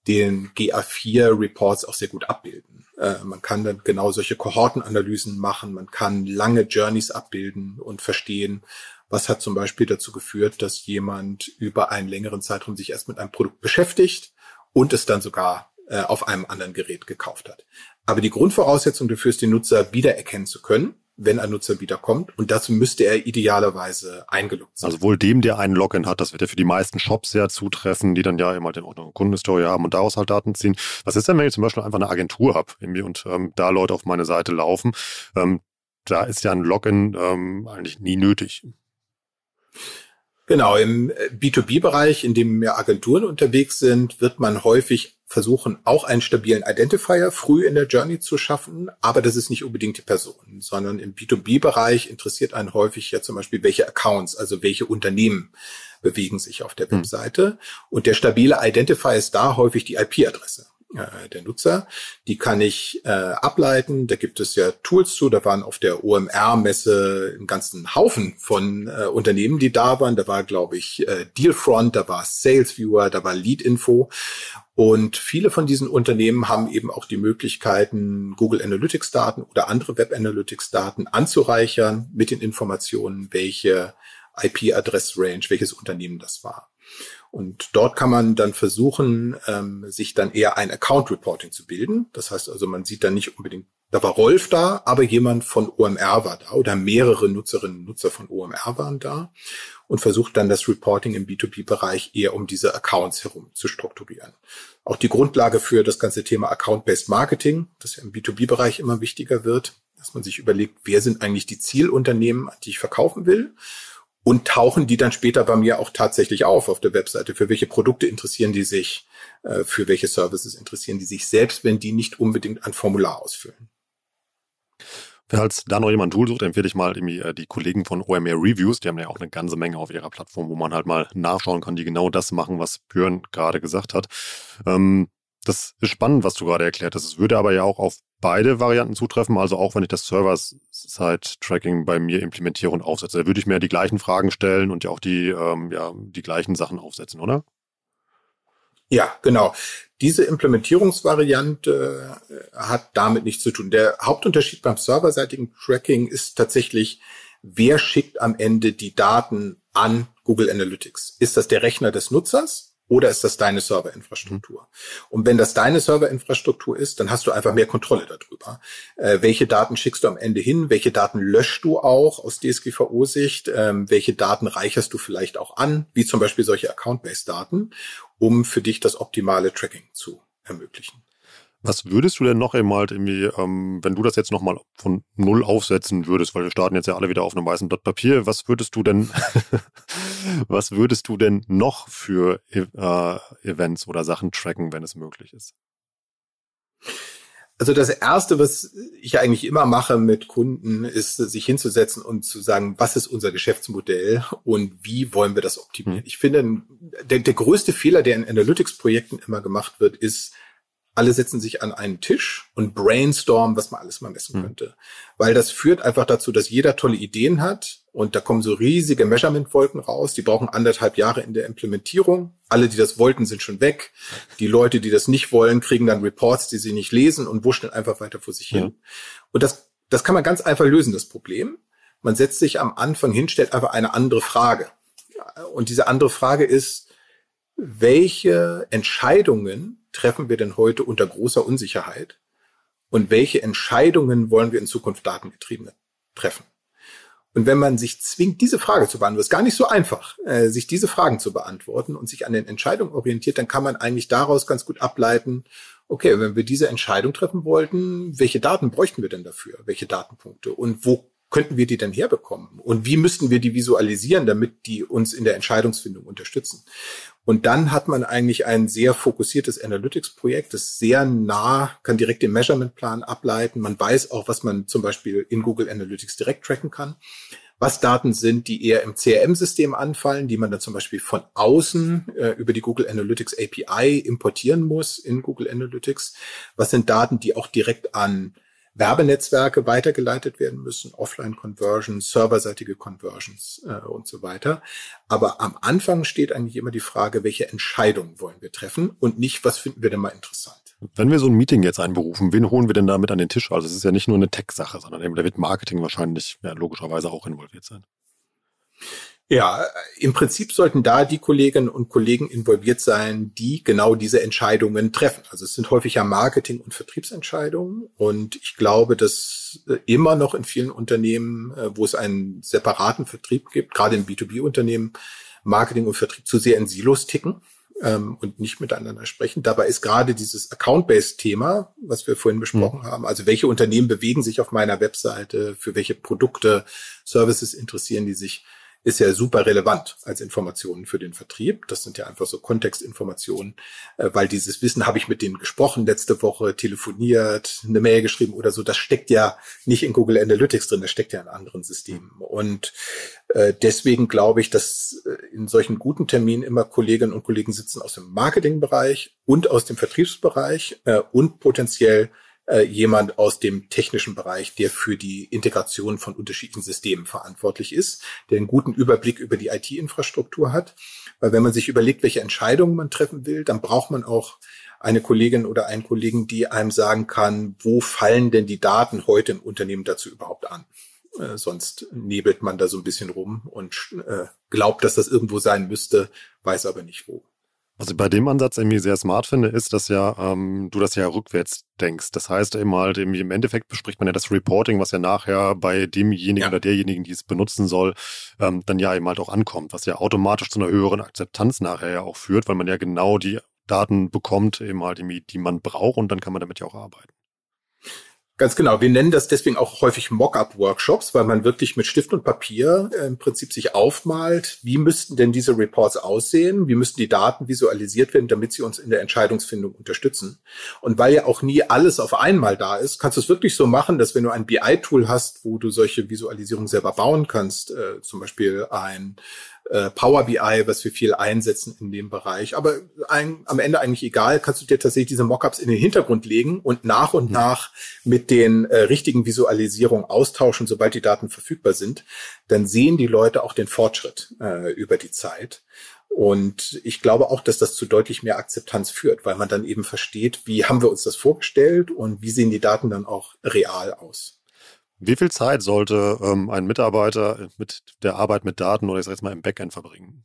den GA4 Reports auch sehr gut abbilden. Äh, man kann dann genau solche Kohortenanalysen machen, man kann lange Journeys abbilden und verstehen, was hat zum Beispiel dazu geführt, dass jemand über einen längeren Zeitraum sich erst mit einem Produkt beschäftigt und es dann sogar äh, auf einem anderen Gerät gekauft hat. Aber die Grundvoraussetzung dafür ist, den Nutzer wiedererkennen zu können wenn ein Nutzer wiederkommt. Und dazu müsste er idealerweise eingeloggt sein. Also wohl dem, der einen Login hat, das wird ja für die meisten Shops sehr zutreffen, die dann ja immer den Ordnung Kundenhistorie haben und daraus halt Daten ziehen. Was ist denn, wenn ich zum Beispiel einfach eine Agentur habe und ähm, da Leute auf meine Seite laufen? Ähm, da ist ja ein Login ähm, eigentlich nie nötig. Genau, im B2B-Bereich, in dem mehr Agenturen unterwegs sind, wird man häufig versuchen, auch einen stabilen Identifier früh in der Journey zu schaffen, aber das ist nicht unbedingt die Person, sondern im B2B-Bereich interessiert einen häufig ja zum Beispiel, welche Accounts, also welche Unternehmen bewegen sich auf der hm. Webseite. Und der stabile Identifier ist da häufig die IP-Adresse äh, der Nutzer. Die kann ich äh, ableiten. Da gibt es ja Tools zu. Da waren auf der OMR-Messe einen ganzen Haufen von äh, Unternehmen, die da waren. Da war, glaube ich, äh, Dealfront, da war SalesViewer, da war Leadinfo. Und viele von diesen Unternehmen haben eben auch die Möglichkeiten, Google Analytics Daten oder andere Web Analytics Daten anzureichern mit den Informationen, welche IP-Adress-Range, welches Unternehmen das war. Und dort kann man dann versuchen, ähm, sich dann eher ein Account Reporting zu bilden. Das heißt also, man sieht dann nicht unbedingt, da war Rolf da, aber jemand von OMR war da oder mehrere Nutzerinnen und Nutzer von OMR waren da und versucht dann das Reporting im B2B-Bereich eher um diese Accounts herum zu strukturieren. Auch die Grundlage für das ganze Thema Account-Based Marketing, das ja im B2B-Bereich immer wichtiger wird, dass man sich überlegt, wer sind eigentlich die Zielunternehmen, die ich verkaufen will und tauchen die dann später bei mir auch tatsächlich auf auf der Webseite. Für welche Produkte interessieren die sich? Äh, für welche Services interessieren die sich selbst, wenn die nicht unbedingt ein Formular ausfüllen? Falls da noch jemand ein Tool sucht, empfehle ich mal irgendwie äh, die Kollegen von OMR Reviews. Die haben ja auch eine ganze Menge auf ihrer Plattform, wo man halt mal nachschauen kann, die genau das machen, was Björn gerade gesagt hat. Ähm, das ist spannend, was du gerade erklärt hast. Es würde aber ja auch auf beide Varianten zutreffen. Also auch wenn ich das Server-Side-Tracking bei mir implementiere und aufsetze, da würde ich mir die gleichen Fragen stellen und ja auch die, ähm, ja, die gleichen Sachen aufsetzen, oder? Ja, genau. Diese Implementierungsvariante äh, hat damit nichts zu tun. Der Hauptunterschied beim serverseitigen Tracking ist tatsächlich, wer schickt am Ende die Daten an Google Analytics? Ist das der Rechner des Nutzers? Oder ist das deine Serverinfrastruktur? Und wenn das deine Serverinfrastruktur ist, dann hast du einfach mehr Kontrolle darüber. Äh, welche Daten schickst du am Ende hin? Welche Daten löschst du auch aus DSGVO-Sicht? Ähm, welche Daten reicherst du vielleicht auch an? Wie zum Beispiel solche Account-Based-Daten, um für dich das optimale Tracking zu ermöglichen. Was würdest du denn noch eben halt irgendwie, ähm, wenn du das jetzt nochmal von null aufsetzen würdest, weil wir starten jetzt ja alle wieder auf einem weißen Blatt Papier, was würdest du denn, was würdest du denn noch für äh, Events oder Sachen tracken, wenn es möglich ist? Also das erste, was ich eigentlich immer mache mit Kunden, ist, sich hinzusetzen und zu sagen, was ist unser Geschäftsmodell und wie wollen wir das optimieren? Hm. Ich finde, der, der größte Fehler, der in Analytics-Projekten immer gemacht wird, ist, alle setzen sich an einen Tisch und brainstormen, was man alles mal messen mhm. könnte. Weil das führt einfach dazu, dass jeder tolle Ideen hat und da kommen so riesige Measurement-Wolken raus. Die brauchen anderthalb Jahre in der Implementierung. Alle, die das wollten, sind schon weg. Die Leute, die das nicht wollen, kriegen dann Reports, die sie nicht lesen und wuschen einfach weiter vor sich hin. Und das, das kann man ganz einfach lösen, das Problem. Man setzt sich am Anfang hin, stellt einfach eine andere Frage. Und diese andere Frage ist, welche Entscheidungen treffen wir denn heute unter großer Unsicherheit? Und welche Entscheidungen wollen wir in Zukunft datengetrieben treffen? Und wenn man sich zwingt, diese Frage zu beantworten, ist gar nicht so einfach, äh, sich diese Fragen zu beantworten und sich an den Entscheidungen orientiert, dann kann man eigentlich daraus ganz gut ableiten, okay, wenn wir diese Entscheidung treffen wollten, welche Daten bräuchten wir denn dafür? Welche Datenpunkte? Und wo könnten wir die denn herbekommen? Und wie müssten wir die visualisieren, damit die uns in der Entscheidungsfindung unterstützen? Und dann hat man eigentlich ein sehr fokussiertes Analytics-Projekt, das sehr nah, kann direkt den Measurement-Plan ableiten. Man weiß auch, was man zum Beispiel in Google Analytics direkt tracken kann. Was Daten sind, die eher im CRM-System anfallen, die man dann zum Beispiel von außen äh, über die Google Analytics API importieren muss in Google Analytics. Was sind Daten, die auch direkt an Werbenetzwerke weitergeleitet werden müssen, Offline-Conversions, serverseitige Conversions äh, und so weiter. Aber am Anfang steht eigentlich immer die Frage, welche Entscheidungen wollen wir treffen und nicht, was finden wir denn mal interessant. Wenn wir so ein Meeting jetzt einberufen, wen holen wir denn da mit an den Tisch? Also es ist ja nicht nur eine Tech-Sache, sondern eben da wird Marketing wahrscheinlich ja, logischerweise auch involviert sein. Ja, im Prinzip sollten da die Kolleginnen und Kollegen involviert sein, die genau diese Entscheidungen treffen. Also es sind häufig ja Marketing- und Vertriebsentscheidungen. Und ich glaube, dass äh, immer noch in vielen Unternehmen, äh, wo es einen separaten Vertrieb gibt, gerade in B2B-Unternehmen, Marketing und Vertrieb zu sehr in Silos ticken ähm, und nicht miteinander sprechen. Dabei ist gerade dieses Account-Based-Thema, was wir vorhin besprochen mhm. haben, also welche Unternehmen bewegen sich auf meiner Webseite, für welche Produkte, Services interessieren die sich, ist ja super relevant als Informationen für den Vertrieb. Das sind ja einfach so Kontextinformationen, äh, weil dieses Wissen habe ich mit denen gesprochen letzte Woche, telefoniert, eine Mail geschrieben oder so. Das steckt ja nicht in Google Analytics drin, das steckt ja in anderen Systemen. Und äh, deswegen glaube ich, dass äh, in solchen guten Terminen immer Kolleginnen und Kollegen sitzen aus dem Marketingbereich und aus dem Vertriebsbereich und potenziell äh, jemand aus dem technischen Bereich, der für die Integration von unterschiedlichen Systemen verantwortlich ist, der einen guten Überblick über die IT-Infrastruktur hat. Weil wenn man sich überlegt, welche Entscheidungen man treffen will, dann braucht man auch eine Kollegin oder einen Kollegen, die einem sagen kann, wo fallen denn die Daten heute im Unternehmen dazu überhaupt an? Äh, sonst nebelt man da so ein bisschen rum und äh, glaubt, dass das irgendwo sein müsste, weiß aber nicht wo. Was ich bei dem Ansatz irgendwie sehr smart finde, ist, dass ja ähm, du das ja rückwärts denkst. Das heißt eben halt, im Endeffekt bespricht man ja das Reporting, was ja nachher bei demjenigen ja. oder derjenigen, die es benutzen soll, ähm, dann ja eben halt auch ankommt, was ja automatisch zu einer höheren Akzeptanz nachher ja auch führt, weil man ja genau die Daten bekommt, eben halt, die man braucht und dann kann man damit ja auch arbeiten. Ganz genau. Wir nennen das deswegen auch häufig Mock-up-Workshops, weil man wirklich mit Stift und Papier äh, im Prinzip sich aufmalt, wie müssten denn diese Reports aussehen, wie müssten die Daten visualisiert werden, damit sie uns in der Entscheidungsfindung unterstützen. Und weil ja auch nie alles auf einmal da ist, kannst du es wirklich so machen, dass wenn du ein BI-Tool hast, wo du solche Visualisierungen selber bauen kannst, äh, zum Beispiel ein äh, Power BI, was wir viel einsetzen in dem Bereich. Aber ein, am Ende eigentlich egal, kannst du dir tatsächlich diese Mockups in den Hintergrund legen und nach und mhm. nach mit den äh, richtigen Visualisierungen austauschen, sobald die Daten verfügbar sind. Dann sehen die Leute auch den Fortschritt äh, über die Zeit. Und ich glaube auch, dass das zu deutlich mehr Akzeptanz führt, weil man dann eben versteht, wie haben wir uns das vorgestellt und wie sehen die Daten dann auch real aus. Wie viel Zeit sollte ähm, ein Mitarbeiter mit der Arbeit mit Daten oder ich sage jetzt mal im Backend verbringen?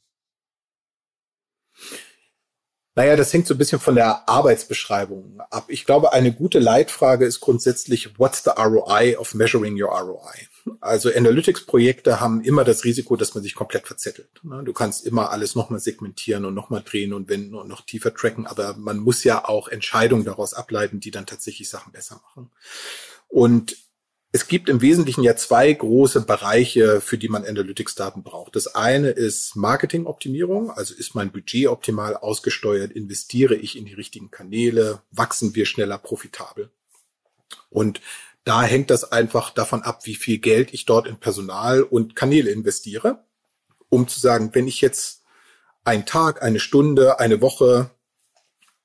Naja, das hängt so ein bisschen von der Arbeitsbeschreibung ab. Ich glaube, eine gute Leitfrage ist grundsätzlich, what's the ROI of measuring your ROI? Also Analytics-Projekte haben immer das Risiko, dass man sich komplett verzettelt. Ne? Du kannst immer alles nochmal segmentieren und nochmal drehen und wenden und noch tiefer tracken, aber man muss ja auch Entscheidungen daraus ableiten, die dann tatsächlich Sachen besser machen. Und es gibt im Wesentlichen ja zwei große Bereiche, für die man Analytics-Daten braucht. Das eine ist Marketingoptimierung, also ist mein Budget optimal ausgesteuert, investiere ich in die richtigen Kanäle, wachsen wir schneller profitabel. Und da hängt das einfach davon ab, wie viel Geld ich dort in Personal und Kanäle investiere, um zu sagen, wenn ich jetzt einen Tag, eine Stunde, eine Woche,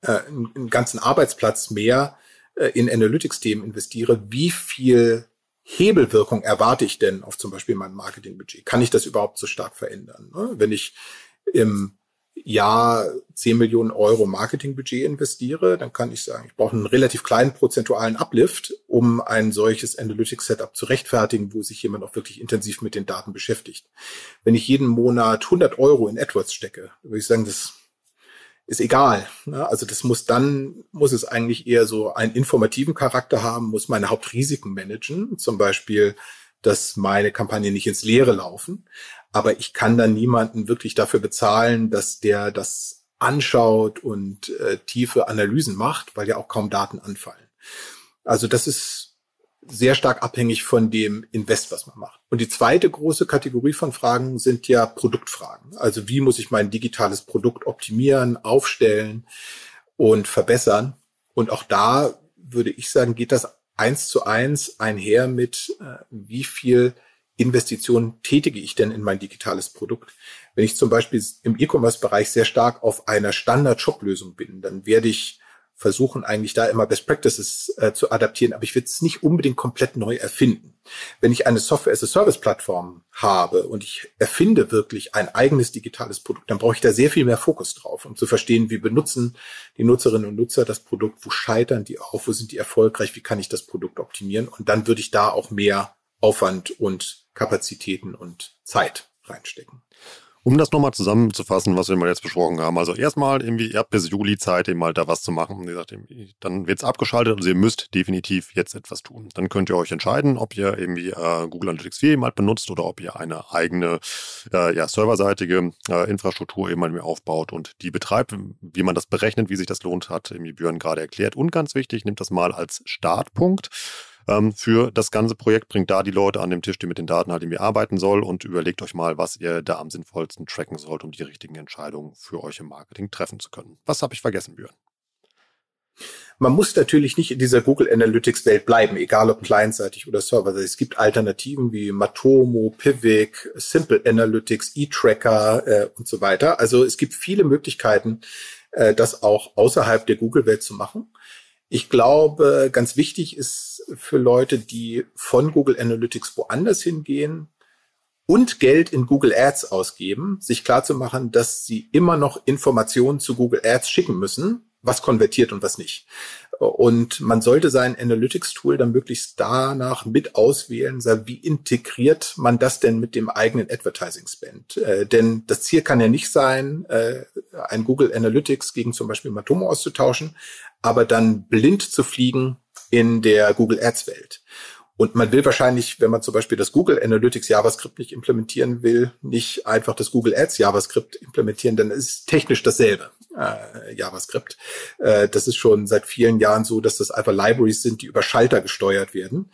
äh, einen ganzen Arbeitsplatz mehr äh, in Analytics-Themen investiere, wie viel Hebelwirkung erwarte ich denn auf zum Beispiel mein Marketingbudget? Kann ich das überhaupt so stark verändern? Ne? Wenn ich im Jahr 10 Millionen Euro Marketingbudget investiere, dann kann ich sagen, ich brauche einen relativ kleinen prozentualen Uplift, um ein solches Analytics-Setup zu rechtfertigen, wo sich jemand auch wirklich intensiv mit den Daten beschäftigt. Wenn ich jeden Monat 100 Euro in AdWords stecke, würde ich sagen, das ist egal. Ne? Also das muss dann, muss es eigentlich eher so einen informativen Charakter haben, muss meine Hauptrisiken managen, zum Beispiel, dass meine Kampagnen nicht ins Leere laufen. Aber ich kann dann niemanden wirklich dafür bezahlen, dass der das anschaut und äh, tiefe Analysen macht, weil ja auch kaum Daten anfallen. Also das ist sehr stark abhängig von dem Invest, was man macht. Und die zweite große Kategorie von Fragen sind ja Produktfragen. Also wie muss ich mein digitales Produkt optimieren, aufstellen und verbessern? Und auch da würde ich sagen, geht das eins zu eins einher mit, äh, wie viel Investitionen tätige ich denn in mein digitales Produkt? Wenn ich zum Beispiel im E-Commerce-Bereich sehr stark auf einer Standard-Shop-Lösung bin, dann werde ich versuchen eigentlich da immer Best Practices äh, zu adaptieren, aber ich will es nicht unbedingt komplett neu erfinden. Wenn ich eine Software-as-a-Service-Plattform habe und ich erfinde wirklich ein eigenes digitales Produkt, dann brauche ich da sehr viel mehr Fokus drauf, um zu verstehen, wie benutzen die Nutzerinnen und Nutzer das Produkt, wo scheitern die auf, wo sind die erfolgreich, wie kann ich das Produkt optimieren und dann würde ich da auch mehr Aufwand und Kapazitäten und Zeit reinstecken. Um das nochmal zusammenzufassen, was wir mal jetzt besprochen haben. Also erstmal irgendwie, ihr habt bis Juli Zeit, eben mal da was zu machen. Wie gesagt, dann wird's abgeschaltet. Also ihr müsst definitiv jetzt etwas tun. Dann könnt ihr euch entscheiden, ob ihr irgendwie äh, Google Analytics 4 eben halt benutzt oder ob ihr eine eigene, äh, ja, serverseitige äh, Infrastruktur eben halt mehr aufbaut und die betreibt. Wie man das berechnet, wie sich das lohnt, hat irgendwie Björn gerade erklärt. Und ganz wichtig, nimmt das mal als Startpunkt ähm, für das ganze Projekt. Bringt da die Leute an den Tisch, die mit den Daten halt irgendwie arbeiten soll und überlegt euch mal, was ihr da am sinnvollsten tracken sollt, um die richtigen Entscheidungen für euch im Marketing treffen zu können. Was habe ich vergessen, Björn? Man muss natürlich nicht in dieser Google Analytics Welt bleiben, egal ob clientseitig oder serverseitig. Es gibt Alternativen wie Matomo, Pivik, Simple Analytics, eTracker äh, und so weiter. Also es gibt viele Möglichkeiten, äh, das auch außerhalb der Google-Welt zu machen. Ich glaube, ganz wichtig ist für Leute, die von Google Analytics woanders hingehen und Geld in Google Ads ausgeben, sich klar zu machen, dass sie immer noch Informationen zu Google Ads schicken müssen, was konvertiert und was nicht. Und man sollte sein Analytics-Tool dann möglichst danach mit auswählen, wie integriert man das denn mit dem eigenen Advertising-Spend? Äh, denn das Ziel kann ja nicht sein, äh, ein Google Analytics gegen zum Beispiel Matomo auszutauschen, aber dann blind zu fliegen in der Google Ads Welt. Und man will wahrscheinlich, wenn man zum Beispiel das Google Analytics JavaScript nicht implementieren will, nicht einfach das Google Ads JavaScript implementieren, dann ist technisch dasselbe äh, JavaScript. Äh, das ist schon seit vielen Jahren so, dass das einfach Libraries sind, die über Schalter gesteuert werden.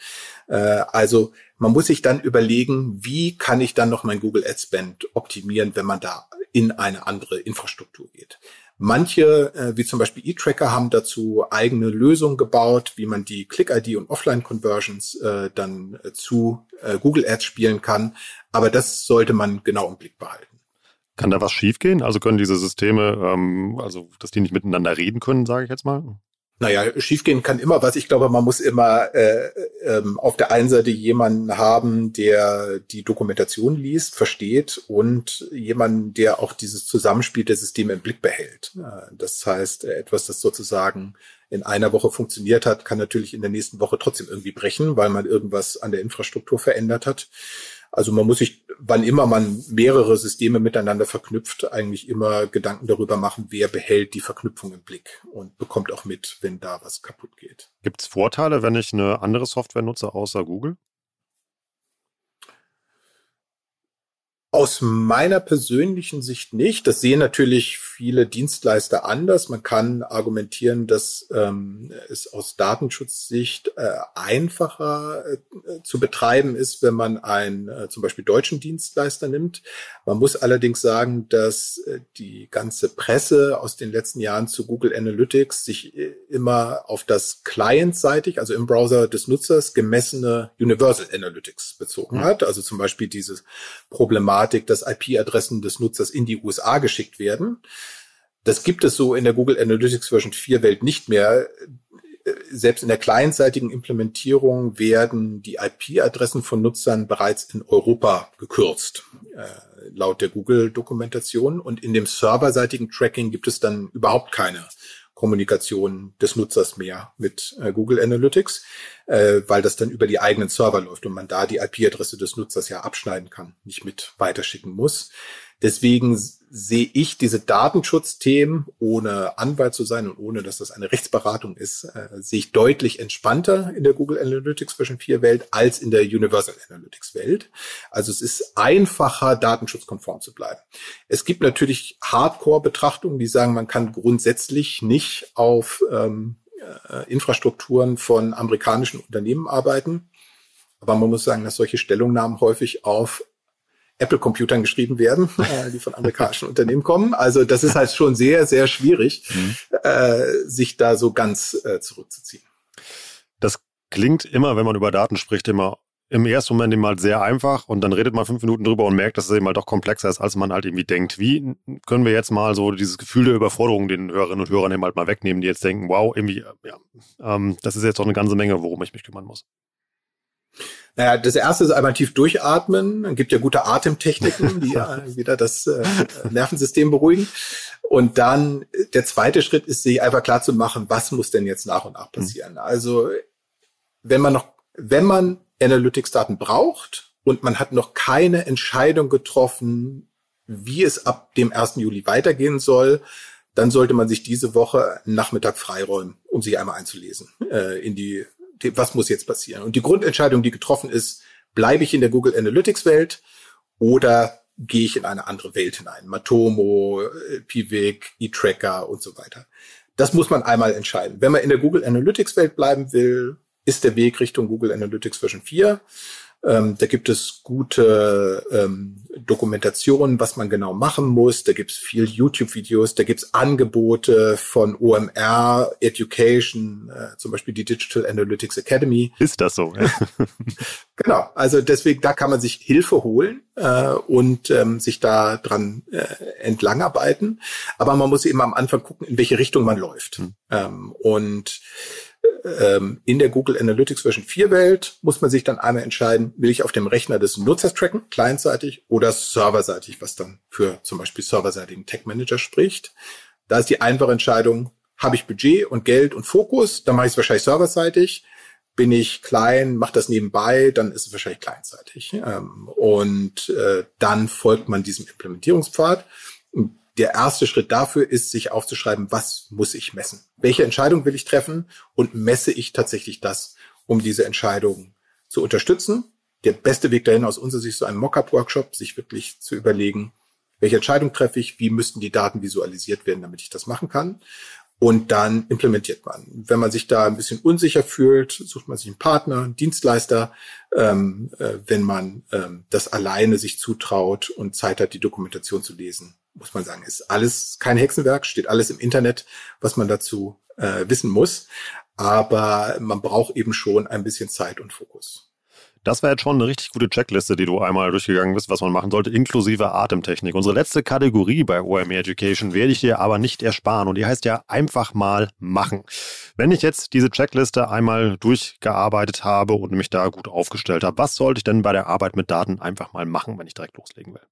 Äh, also man muss sich dann überlegen, wie kann ich dann noch mein Google Ads Spend optimieren, wenn man da in eine andere Infrastruktur geht. Manche, äh, wie zum Beispiel eTracker, haben dazu eigene Lösungen gebaut, wie man die Click-ID und Offline-Conversions äh, dann äh, zu äh, Google Ads spielen kann. Aber das sollte man genau im Blick behalten. Kann da was schiefgehen? Also können diese Systeme, ähm, also dass die nicht miteinander reden können, sage ich jetzt mal? Naja, schiefgehen kann immer was. Ich glaube, man muss immer äh, ähm, auf der einen Seite jemanden haben, der die Dokumentation liest, versteht und jemanden, der auch dieses Zusammenspiel der Systeme im Blick behält. Äh, das heißt, etwas, das sozusagen in einer Woche funktioniert hat, kann natürlich in der nächsten Woche trotzdem irgendwie brechen, weil man irgendwas an der Infrastruktur verändert hat. Also man muss sich, wann immer man mehrere Systeme miteinander verknüpft, eigentlich immer Gedanken darüber machen, wer behält die Verknüpfung im Blick und bekommt auch mit, wenn da was kaputt geht. Gibt es Vorteile, wenn ich eine andere Software nutze außer Google? Aus meiner persönlichen Sicht nicht. Das sehen natürlich viele Dienstleister anders. Man kann argumentieren, dass ähm, es aus Datenschutzsicht äh, einfacher äh, zu betreiben ist, wenn man einen äh, zum Beispiel deutschen Dienstleister nimmt. Man muss allerdings sagen, dass äh, die ganze Presse aus den letzten Jahren zu Google Analytics sich äh, immer auf das clientseitig, also im Browser des Nutzers gemessene Universal Analytics bezogen mhm. hat. Also zum Beispiel Problematik Problematik, dass IP-Adressen des Nutzers in die USA geschickt werden. Das gibt es so in der Google Analytics Version 4 Welt nicht mehr. Selbst in der clientseitigen Implementierung werden die IP-Adressen von Nutzern bereits in Europa gekürzt, äh, laut der Google-Dokumentation. Und in dem serverseitigen Tracking gibt es dann überhaupt keine Kommunikation des Nutzers mehr mit äh, Google Analytics, äh, weil das dann über die eigenen Server läuft und man da die IP-Adresse des Nutzers ja abschneiden kann, nicht mit weiterschicken muss. Deswegen sehe ich diese Datenschutzthemen, ohne Anwalt zu sein und ohne, dass das eine Rechtsberatung ist, äh, sehe ich deutlich entspannter in der Google Analytics Version 4 Welt als in der Universal Analytics Welt. Also es ist einfacher, datenschutzkonform zu bleiben. Es gibt natürlich Hardcore-Betrachtungen, die sagen, man kann grundsätzlich nicht auf ähm, äh, Infrastrukturen von amerikanischen Unternehmen arbeiten. Aber man muss sagen, dass solche Stellungnahmen häufig auf Apple-Computern geschrieben werden, äh, die von amerikanischen Unternehmen kommen. Also das ist halt schon sehr, sehr schwierig, mhm. äh, sich da so ganz äh, zurückzuziehen. Das klingt immer, wenn man über Daten spricht, immer im ersten Moment eben halt sehr einfach und dann redet man fünf Minuten drüber und merkt, dass es eben halt doch komplexer ist, als man halt irgendwie denkt. Wie können wir jetzt mal so dieses Gefühl der Überforderung den Hörerinnen und Hörern eben halt mal wegnehmen, die jetzt denken, wow, irgendwie, ja, ähm, das ist jetzt doch eine ganze Menge, worum ich mich kümmern muss. Naja, das erste ist einmal tief durchatmen. Es gibt ja gute Atemtechniken, die ja wieder das äh, Nervensystem beruhigen. Und dann der zweite Schritt ist, sich einfach klar zu machen, was muss denn jetzt nach und nach passieren. Mhm. Also wenn man noch, wenn man Analytics-Daten braucht und man hat noch keine Entscheidung getroffen, wie es ab dem 1. Juli weitergehen soll, dann sollte man sich diese Woche Nachmittag freiräumen, um sich einmal einzulesen äh, in die, was muss jetzt passieren. Und die Grundentscheidung, die getroffen ist, bleibe ich in der Google Analytics Welt oder gehe ich in eine andere Welt hinein? Matomo, äh, Pivik, eTracker und so weiter. Das muss man einmal entscheiden. Wenn man in der Google Analytics Welt bleiben will, ist der Weg Richtung Google Analytics Version 4. Ähm, da gibt es gute ähm, Dokumentationen, was man genau machen muss. Da gibt es viel YouTube-Videos, da gibt es Angebote von OMR, Education, äh, zum Beispiel die Digital Analytics Academy. Ist das so? genau, also deswegen, da kann man sich Hilfe holen äh, und ähm, sich da dran äh, entlangarbeiten. Aber man muss eben am Anfang gucken, in welche Richtung man läuft. Hm. Ähm, und ähm, in der Google Analytics Version 4 Welt muss man sich dann einmal entscheiden, will ich auf dem Rechner des Nutzers tracken, clientseitig oder serverseitig, was dann für zum Beispiel serverseitigen Tech Manager spricht. Da ist die einfache Entscheidung, habe ich Budget und Geld und Fokus, dann mache ich es wahrscheinlich serverseitig. Bin ich klein, mache das nebenbei, dann ist es wahrscheinlich clientseitig. Ähm, und äh, dann folgt man diesem Implementierungspfad der erste Schritt dafür ist, sich aufzuschreiben, was muss ich messen? Welche Entscheidung will ich treffen? Und messe ich tatsächlich das, um diese Entscheidung zu unterstützen? Der beste Weg dahin aus unserer Sicht so ein Mockup-Workshop, sich wirklich zu überlegen, welche Entscheidung treffe ich? Wie müssten die Daten visualisiert werden, damit ich das machen kann? Und dann implementiert man. Wenn man sich da ein bisschen unsicher fühlt, sucht man sich einen Partner, einen Dienstleister. Ähm, äh, wenn man ähm, das alleine sich zutraut und Zeit hat, die Dokumentation zu lesen, muss man sagen, ist alles kein Hexenwerk, steht alles im Internet, was man dazu äh, wissen muss. Aber man braucht eben schon ein bisschen Zeit und Fokus. Das war jetzt schon eine richtig gute Checkliste, die du einmal durchgegangen bist, was man machen sollte, inklusive Atemtechnik. Unsere letzte Kategorie bei OME Education werde ich dir aber nicht ersparen und die heißt ja einfach mal machen. Wenn ich jetzt diese Checkliste einmal durchgearbeitet habe und mich da gut aufgestellt habe, was sollte ich denn bei der Arbeit mit Daten einfach mal machen, wenn ich direkt loslegen will?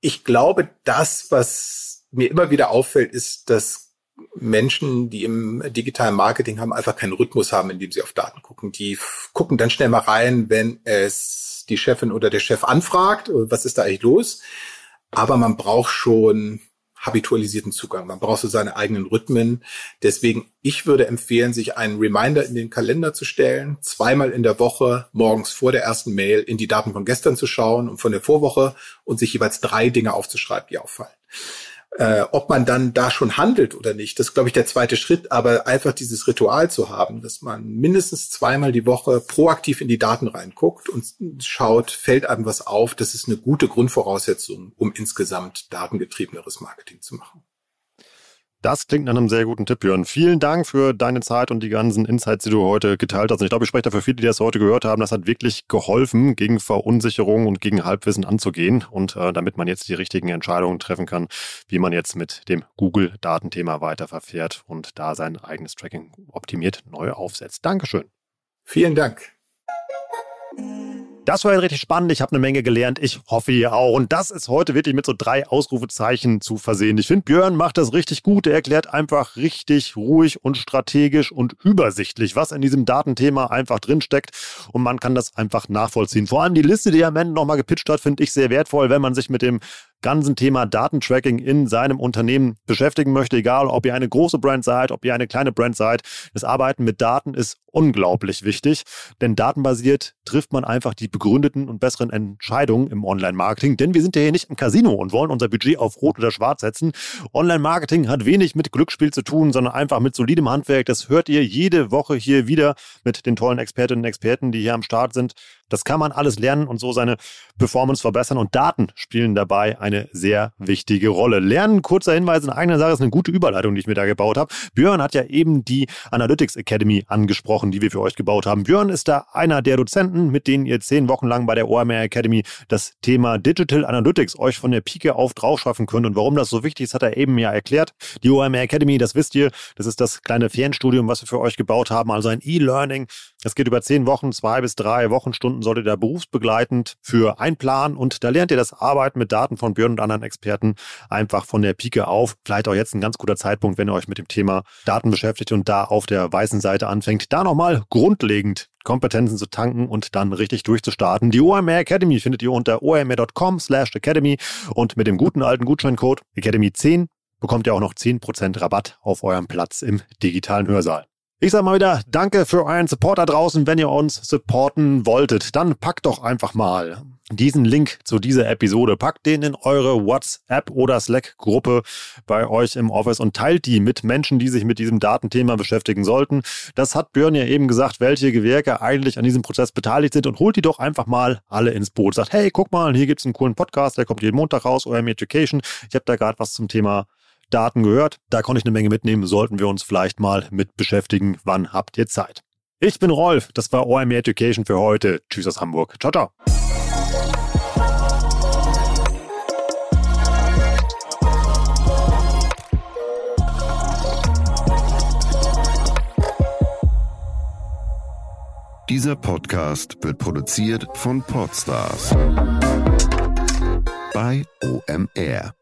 Ich glaube, das, was mir immer wieder auffällt, ist, dass Menschen, die im digitalen Marketing haben, einfach keinen Rhythmus haben, indem sie auf Daten gucken. Die gucken dann schnell mal rein, wenn es die Chefin oder der Chef anfragt, was ist da eigentlich los? Aber man braucht schon habitualisierten Zugang. Man braucht so seine eigenen Rhythmen. Deswegen, ich würde empfehlen, sich einen Reminder in den Kalender zu stellen, zweimal in der Woche morgens vor der ersten Mail in die Daten von gestern zu schauen und von der Vorwoche und sich jeweils drei Dinge aufzuschreiben, die auffallen. Äh, ob man dann da schon handelt oder nicht, das ist, glaube ich, der zweite Schritt, aber einfach dieses Ritual zu haben, dass man mindestens zweimal die Woche proaktiv in die Daten reinguckt und schaut, fällt einem was auf, das ist eine gute Grundvoraussetzung, um insgesamt datengetriebeneres Marketing zu machen. Das klingt nach einem sehr guten Tipp, Björn. Vielen Dank für deine Zeit und die ganzen Insights, die du heute geteilt hast. Und ich glaube, ich spreche dafür viele, die das heute gehört haben. Das hat wirklich geholfen, gegen Verunsicherung und gegen Halbwissen anzugehen und äh, damit man jetzt die richtigen Entscheidungen treffen kann, wie man jetzt mit dem Google-Datenthema weiter verfährt und da sein eigenes Tracking optimiert neu aufsetzt. Dankeschön. Vielen Dank. Das war richtig spannend. Ich habe eine Menge gelernt. Ich hoffe, ihr auch. Und das ist heute wirklich mit so drei Ausrufezeichen zu versehen. Ich finde, Björn macht das richtig gut. Er erklärt einfach richtig ruhig und strategisch und übersichtlich, was in diesem Datenthema einfach drinsteckt. Und man kann das einfach nachvollziehen. Vor allem die Liste, die er am Ende nochmal gepitcht hat, finde ich sehr wertvoll, wenn man sich mit dem ganzen Thema Datentracking in seinem Unternehmen beschäftigen möchte, egal ob ihr eine große Brand seid, ob ihr eine kleine Brand seid. Das Arbeiten mit Daten ist unglaublich wichtig, denn datenbasiert trifft man einfach die begründeten und besseren Entscheidungen im Online-Marketing, denn wir sind ja hier nicht im Casino und wollen unser Budget auf Rot oder Schwarz setzen. Online-Marketing hat wenig mit Glücksspiel zu tun, sondern einfach mit solidem Handwerk. Das hört ihr jede Woche hier wieder mit den tollen Expertinnen und Experten, die hier am Start sind. Das kann man alles lernen und so seine Performance verbessern und Daten spielen dabei eine sehr wichtige Rolle. Lernen, kurzer Hinweis in eigener Sache, ist eine gute Überleitung, die ich mir da gebaut habe. Björn hat ja eben die Analytics Academy angesprochen, die wir für euch gebaut haben. Björn ist da einer der Dozenten, mit denen ihr zehn Wochen lang bei der OMR Academy das Thema Digital Analytics euch von der Pike auf drauf schaffen könnt. Und warum das so wichtig ist, hat er eben ja erklärt. Die OMR Academy, das wisst ihr, das ist das kleine Fernstudium, was wir für euch gebaut haben, also ein E-Learning. Es geht über zehn Wochen, zwei bis drei Wochenstunden solltet ihr da berufsbegleitend für einplanen und da lernt ihr das Arbeiten mit Daten von Björn und anderen Experten einfach von der Pike auf. Vielleicht auch jetzt ein ganz guter Zeitpunkt, wenn ihr euch mit dem Thema Daten beschäftigt und da auf der weißen Seite anfängt, da nochmal grundlegend Kompetenzen zu tanken und dann richtig durchzustarten. Die OMR Academy findet ihr unter omr.com slash academy und mit dem guten alten Gutscheincode Academy10 bekommt ihr auch noch 10% Rabatt auf eurem Platz im digitalen Hörsaal. Ich sag mal wieder, danke für euren Support da draußen. Wenn ihr uns supporten wolltet, dann packt doch einfach mal diesen Link zu dieser Episode, packt den in eure WhatsApp oder Slack-Gruppe bei euch im Office und teilt die mit Menschen, die sich mit diesem Datenthema beschäftigen sollten. Das hat Björn ja eben gesagt, welche Gewerke eigentlich an diesem Prozess beteiligt sind und holt die doch einfach mal alle ins Boot. Sagt, hey, guck mal, hier gibt's einen coolen Podcast, der kommt jeden Montag raus, OM Education. Ich habe da gerade was zum Thema Daten gehört. Da konnte ich eine Menge mitnehmen. Sollten wir uns vielleicht mal mit beschäftigen. Wann habt ihr Zeit? Ich bin Rolf. Das war OMR Education für heute. Tschüss aus Hamburg. Ciao, ciao. Dieser Podcast wird produziert von Podstars bei OMR.